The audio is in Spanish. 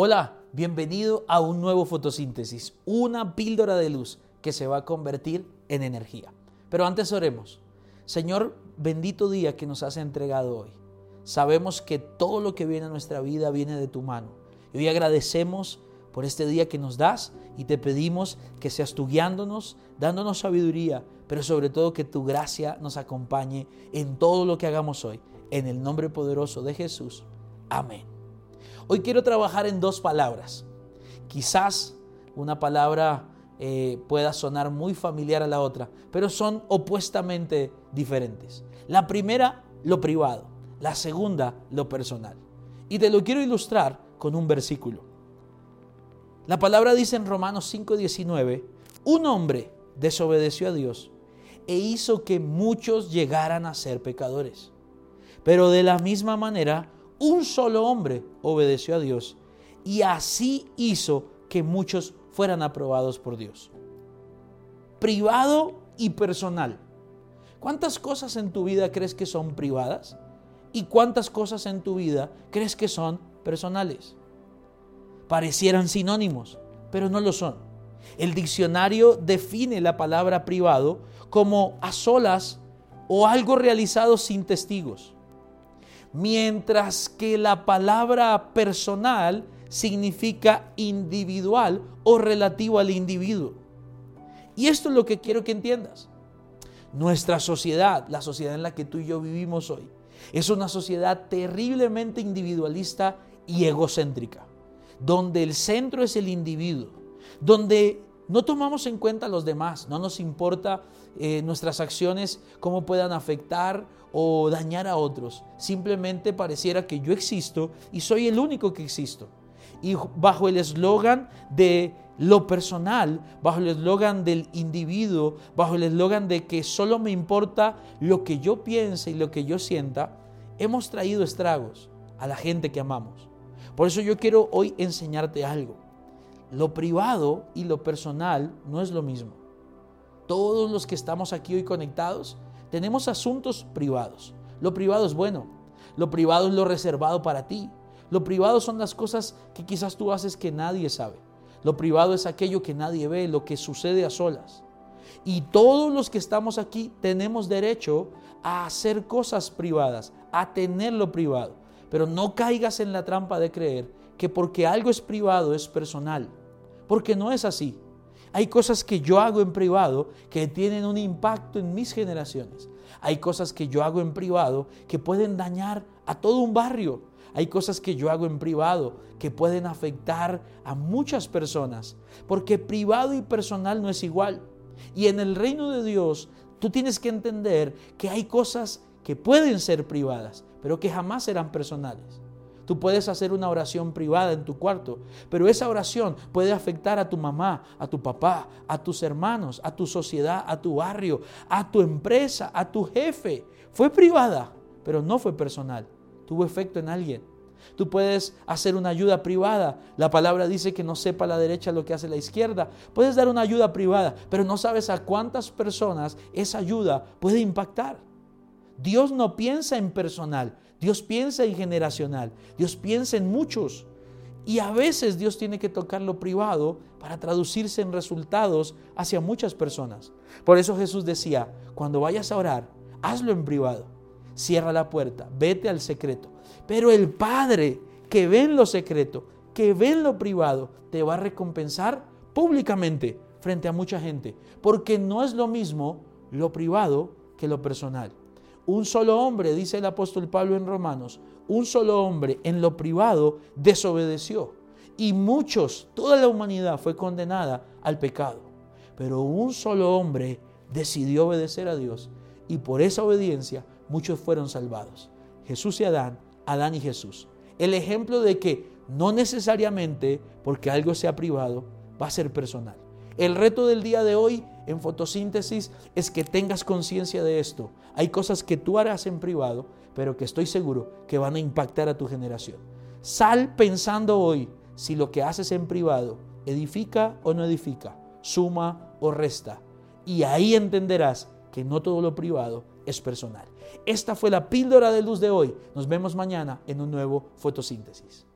Hola, bienvenido a un nuevo fotosíntesis, una píldora de luz que se va a convertir en energía. Pero antes oremos. Señor, bendito día que nos has entregado hoy. Sabemos que todo lo que viene a nuestra vida viene de tu mano. Y hoy agradecemos por este día que nos das y te pedimos que seas tú guiándonos, dándonos sabiduría, pero sobre todo que tu gracia nos acompañe en todo lo que hagamos hoy. En el nombre poderoso de Jesús. Amén. Hoy quiero trabajar en dos palabras. Quizás una palabra eh, pueda sonar muy familiar a la otra, pero son opuestamente diferentes. La primera, lo privado. La segunda, lo personal. Y te lo quiero ilustrar con un versículo. La palabra dice en Romanos 5:19, un hombre desobedeció a Dios e hizo que muchos llegaran a ser pecadores. Pero de la misma manera, un solo hombre obedeció a Dios y así hizo que muchos fueran aprobados por Dios. Privado y personal. ¿Cuántas cosas en tu vida crees que son privadas? ¿Y cuántas cosas en tu vida crees que son personales? Parecieran sinónimos, pero no lo son. El diccionario define la palabra privado como a solas o algo realizado sin testigos mientras que la palabra personal significa individual o relativo al individuo. Y esto es lo que quiero que entiendas. Nuestra sociedad, la sociedad en la que tú y yo vivimos hoy, es una sociedad terriblemente individualista y egocéntrica, donde el centro es el individuo, donde no tomamos en cuenta a los demás, no nos importa eh, nuestras acciones, cómo puedan afectar o dañar a otros. Simplemente pareciera que yo existo y soy el único que existo. Y bajo el eslogan de lo personal, bajo el eslogan del individuo, bajo el eslogan de que solo me importa lo que yo piense y lo que yo sienta, hemos traído estragos a la gente que amamos. Por eso yo quiero hoy enseñarte algo. Lo privado y lo personal no es lo mismo. Todos los que estamos aquí hoy conectados tenemos asuntos privados. Lo privado es bueno. Lo privado es lo reservado para ti. Lo privado son las cosas que quizás tú haces que nadie sabe. Lo privado es aquello que nadie ve, lo que sucede a solas. Y todos los que estamos aquí tenemos derecho a hacer cosas privadas, a tener lo privado. Pero no caigas en la trampa de creer que porque algo es privado es personal. Porque no es así. Hay cosas que yo hago en privado que tienen un impacto en mis generaciones. Hay cosas que yo hago en privado que pueden dañar a todo un barrio. Hay cosas que yo hago en privado que pueden afectar a muchas personas. Porque privado y personal no es igual. Y en el reino de Dios tú tienes que entender que hay cosas que pueden ser privadas, pero que jamás serán personales. Tú puedes hacer una oración privada en tu cuarto, pero esa oración puede afectar a tu mamá, a tu papá, a tus hermanos, a tu sociedad, a tu barrio, a tu empresa, a tu jefe. Fue privada, pero no fue personal. Tuvo efecto en alguien. Tú puedes hacer una ayuda privada. La palabra dice que no sepa la derecha lo que hace la izquierda. Puedes dar una ayuda privada, pero no sabes a cuántas personas esa ayuda puede impactar. Dios no piensa en personal, Dios piensa en generacional, Dios piensa en muchos. Y a veces Dios tiene que tocar lo privado para traducirse en resultados hacia muchas personas. Por eso Jesús decía, cuando vayas a orar, hazlo en privado. Cierra la puerta, vete al secreto. Pero el Padre que ve en lo secreto, que ve en lo privado, te va a recompensar públicamente frente a mucha gente. Porque no es lo mismo lo privado que lo personal. Un solo hombre, dice el apóstol Pablo en Romanos, un solo hombre en lo privado desobedeció. Y muchos, toda la humanidad fue condenada al pecado. Pero un solo hombre decidió obedecer a Dios y por esa obediencia muchos fueron salvados. Jesús y Adán, Adán y Jesús. El ejemplo de que no necesariamente porque algo sea privado va a ser personal. El reto del día de hoy en fotosíntesis es que tengas conciencia de esto. Hay cosas que tú harás en privado, pero que estoy seguro que van a impactar a tu generación. Sal pensando hoy si lo que haces en privado edifica o no edifica, suma o resta. Y ahí entenderás que no todo lo privado es personal. Esta fue la píldora de luz de hoy. Nos vemos mañana en un nuevo fotosíntesis.